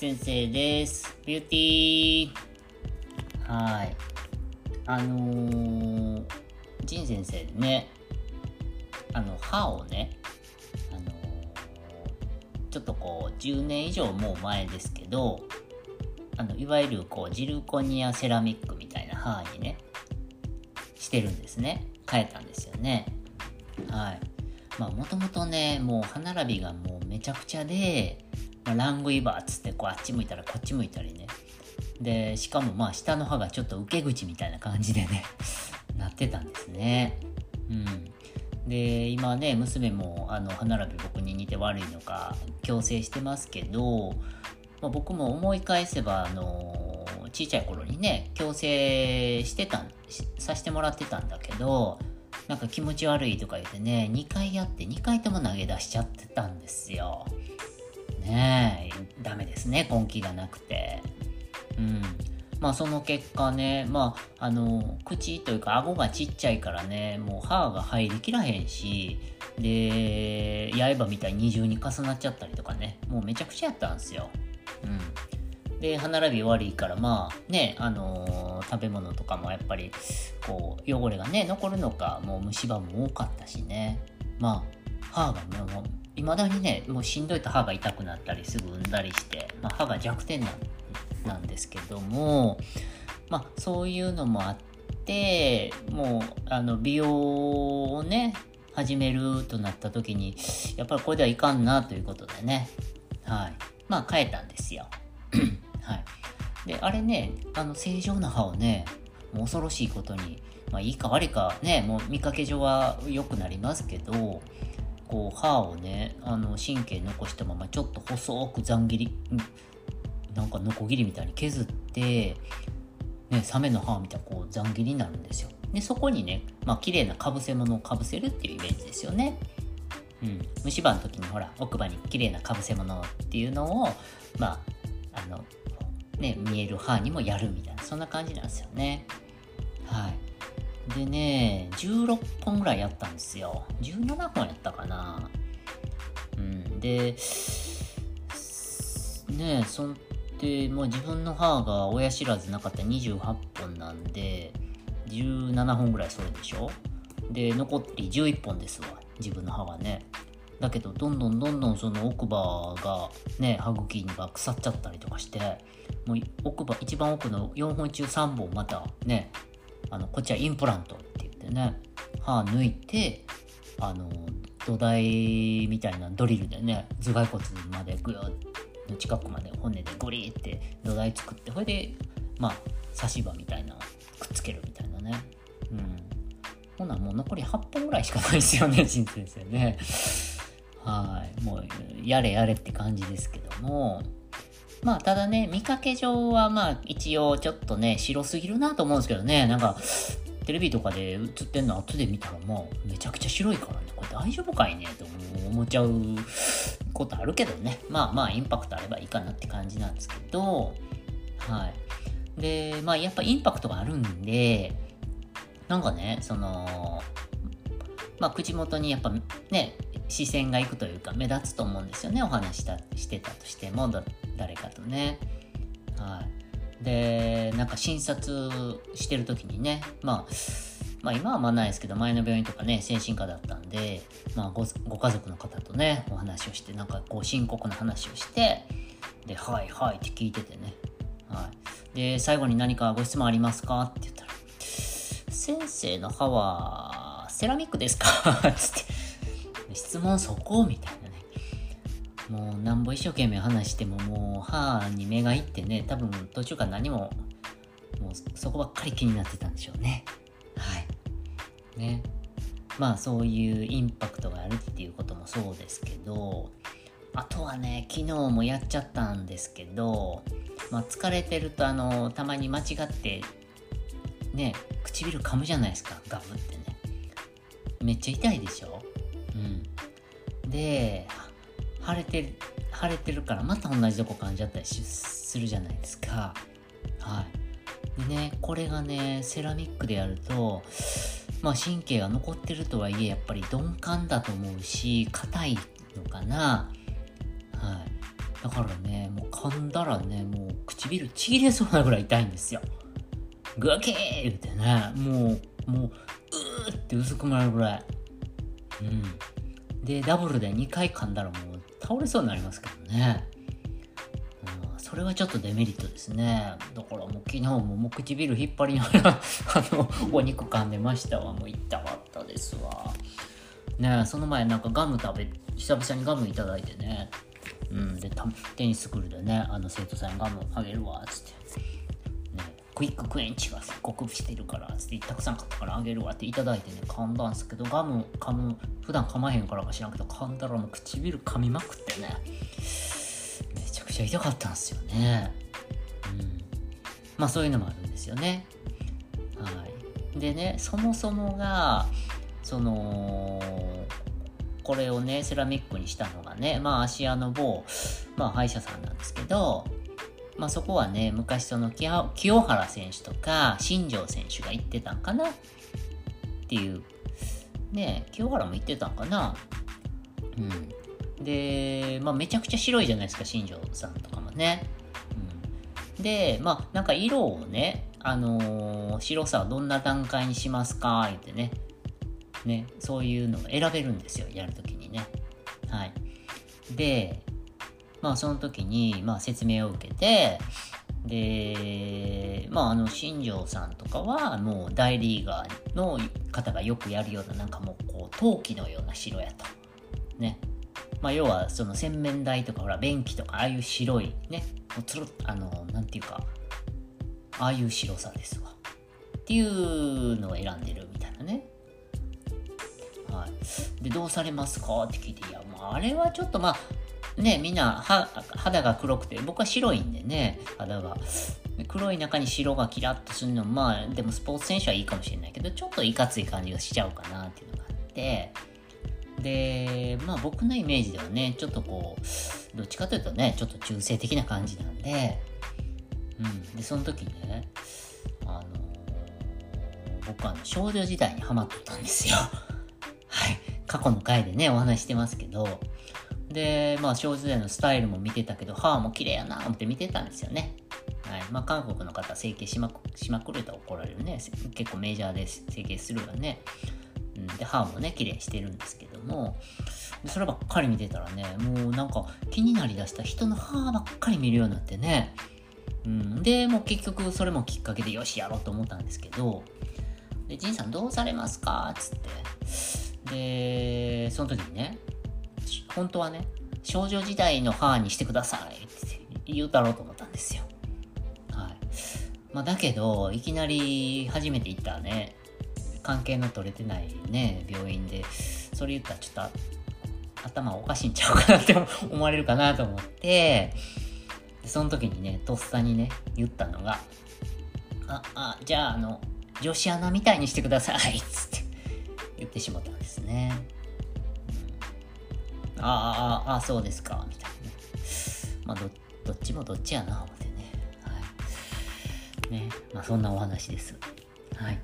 先生です。ビューティー。はい。あのー、ジン先生ね、あの、歯をね、あのーちょっとこう、10年以上もう前ですけど、あの、いわゆるこう、ジルコニアセラミックみたいな歯にね、してるんですね。変えたんですよね。はい。まあ、もともとね、もう歯並びがもうめちゃくちゃで、まあ、ラングイバーっつってこうあっち向いたらこっち向いたりね。で、しかもまあ下の歯がちょっと受け口みたいな感じでね、なってたんですね。うん。で、今ね、娘もあの歯並び僕に似て悪いのか矯正してますけど、まあ、僕も思い返せば、あの小さい頃にね、矯正してたん、してもらってたんだけど、なんか気持ち悪いとか言ってね、2回やって2回とも投げ出しちゃってたんですよ。ね、ダメですね、根気がなくて。うん。まあその結果ね、まあ、あの、口というか顎がちっちゃいからね、もう歯が入りきらへんし、で、刃みたいに二重に重なっちゃったりとかね、もうめちゃくちゃやったんですよ。うん。で、歯並び悪いから、まあね、あのー食べ物とかもやっぱり、こう、汚れがね、残るのか、もう虫歯も多かったしね。まあ、歯がもう、いまだにね、もうしんどいと歯が痛くなったりすぐ産んだりして、まあ、歯が弱点なんですけども、まあ、そういうのもあって、もう、あの、美容をね、始めるとなった時に、やっぱりこれではいかんなということでね、はい。まあ、変えたんですよ。はい。で、あれね、あの、正常な歯をね、もう恐ろしいことに、まあ、いいか悪いかね、もう見かけ上は良くなりますけど、こう、歯をね、あの、神経残したまま、ちょっと細くざん切り、なんかノコギリみたいに削って、ね、サメの歯みたいなこうざん切りになるんですよ。で、そこにね、まあ、綺麗なかぶせ物をかぶせるっていうイメージですよね。うん。虫歯の時にほら、奥歯に綺麗なかぶせ物っていうのを、まあ、あの、ね、見える歯にもやるみたいな、そんな感じなんですよね。はい。でね、16本ぐらいやったんですよ。17本やったかな。うん。で、ねえ、そんで、もう自分の歯が親知らずなかった28本なんで、17本ぐらいそれでしょで、残り11本ですわ。自分の歯がね。だけど、どんどんどんどんその奥歯がね、歯茎が腐っちゃったりとかして、もう奥歯、一番奥の4本中3本またね、あの、こっちはインプラントって言ってね、歯抜いて、あの、土台みたいなドリルでね、頭蓋骨までぐーっの近くまで骨でゴリって土台作って、それで、まあ、差し歯みたいな、くっつけるみたいなね。うん。ほな、もう残り8本ぐらいしかないですよね、陳先生ね。はい。もう、やれやれって感じですけども。まあ、ただね、見かけ上は、まあ、一応、ちょっとね、白すぎるなと思うんですけどね、なんか、テレビとかで映ってんの後で見たら、もう、めちゃくちゃ白いからね、これ大丈夫かいねと思っちゃうことあるけどね。まあまあ、インパクトあればいいかなって感じなんですけど、はい。で、まあ、やっぱインパクトがあるんで、なんかね、その、まあ、口元にやっぱね、視線がいくというか、目立つと思うんですよね、お話したしてたとしても、誰かとね。はい。で、なんか診察してる時にね、まあ、まあ今はまあないですけど、前の病院とかね、精神科だったんで、まあごご家族の方とね、お話をして、なんかこう深刻な話をして、で、はいはいって聞いててね。はい。で、最後に何かご質問ありますかって言ったら、先生の歯はセラミックですか？つって。質問そこ？みたいな。もうなんぼ一生懸命話してももう歯に目がいってね、多分途中から何も、もうそこばっかり気になってたんでしょうね。はい。ね。まあそういうインパクトがあるっていうこともそうですけど、あとはね、昨日もやっちゃったんですけど、まあ疲れてるとあの、たまに間違って、ね、唇噛むじゃないですか、ガブってね。めっちゃ痛いでしょ？うん。で、腫れてる、腫れてるからまた同じとこ噛んじゃったりするじゃないですか。はい。でね、これがね、セラミックでやると、まあ神経が残ってるとはいえ、やっぱり鈍感だと思うし、硬いのかな。はい。だからね、もう噛んだらね、もう唇ちぎれそうなぐらい痛いんですよ。グキー言ってね、もう、もう、うーって薄くなるぐらい。うん。で、ダブルで2回噛んだらもう倒れそうになりますけどね。うん、それはちょっとデメリットですね。だからもう昨日ももう唇引っ張りながら あの、お肉噛んでましたわ。もう痛かったですわ。ねその前なんかガム食べ、久々にガムいただいてね。うん、で、テニススクールでね、あの生徒さんにガムあげるわ、つって。クイッククエンチがすっごくしてるから、つってたくさん買ったからあげるわっていただいてね、噛んだんすけど、ガム噛む、普段噛まへんからか知らんけど、噛んだらもう唇噛みまくってね、めちゃくちゃ痛かったんですよね。うん。まあそういうのもあるんですよね。はい。でね、そもそもが、その、これをね、セラミックにしたのがね、まあ、芦屋の某、まあ、歯医者さんなんですけど、まあ、そこはね、昔その清原選手とか新庄選手が行ってたんかな？っていう。ね、清原も行ってたんかな？うん。で、まあ、めちゃくちゃ白いじゃないですか、新庄さんとかもね。うん、で、まあ、なんか色をね、あのー、白さはどんな段階にしますか？言ってね、ね、そういうのが選べるんですよ、やるときにね。はい。で、まあその時に、まあ説明を受けて、で、まああの、新庄さんとかはもう大リーガーの方がよくやるような、なんかもうこう、陶器のような白やと。ね。まあ要はその洗面台とかほら、便器とか、ああいう白いね、もうつるあの、なんていうか、ああいう白さですわ。っていうのを選んでるみたいなね。はい、でどうされますか？って聞いていやもうあれはちょっとまあねみんな肌が黒くて僕は白いんでね肌が。黒い中に白がキラッとするのまあでもスポーツ選手はいいかもしれないけどちょっといかつい感じがしちゃうかなっていうのがあって。でまあ僕のイメージではねちょっとこうどっちかというとねちょっと中性的な感じなんで。うんでその時ねあの、僕はあの少女時代にハマってたんですよ。はい、過去の回でね、お話してますけど、で、まあ、少女時代のスタイルも見てたけど、歯も綺麗やなって見てたんですよね。はい。まあ、韓国の方、整形しまくしまくると怒られるね。結構メジャーで整形するわね。うん、で、歯もね、綺麗してるんですけども、そればっかり見てたらね、もうなんか気になりだした人の歯ばっかり見るようになってね。うん、で、もう結局それもきっかけでよしやろうと思ったんですけど、で、ジンさんどうされますか？つって。で、その時にね、本当はね、少女時代の母にしてくださいって言うたろうと思ったんですよ。はい。まあ、だけど、いきなり初めて行ったね、関係の取れてないね、病院で、それ言ったらちょっと頭おかしいんちゃうかなって思われるかなと思って、その時にね、とっさにね、言ったのが、あ、あ、じゃあ、あの、女子アナみたいにしてください、つって。言ってしまったんですね。ああ、ああ、そうですか、みたいなね。まあど、どっちもどっちやな、思ってね。はい。ね、まあそんなお話です。はい。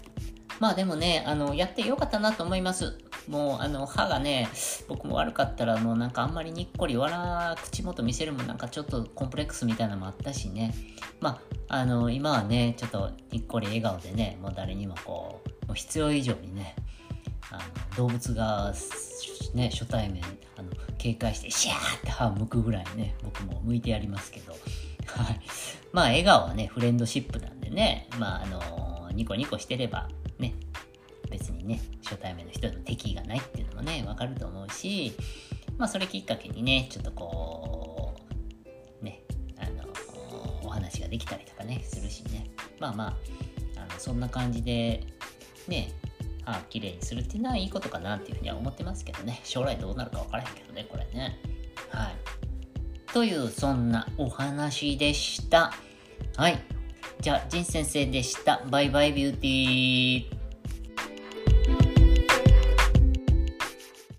まあでもね、あの、やってよかったなと思います。もう、あの、歯がね、僕も悪かったら、もうなんかあんまりにっこり笑、口元見せるもなんかちょっとコンプレックスみたいなのもあったしね。まあ、あの、今はね、ちょっとにっこり笑顔でね、もう誰にもこう、もう必要以上にね、あの動物が、ね、初対面あの警戒してシャーって歯向くぐらいね僕も向いてやりますけど、はい、まあ笑顔はねフレンドシップなんでね、まああのニコニコしてればね別にね初対面の人の敵意がないっていうのもねわかると思うしまあそれきっかけにねちょっとこうねあのお話ができたりとかねするしね。まあまああのそんな感じでねあ綺麗にするっていうのはいいことかなっていうふうには思ってますけどね。将来どうなるか分からへんけどね、これね。はい。という、そんなお話でした。はい。じゃあ、仁先生でした。バイバイビューティー。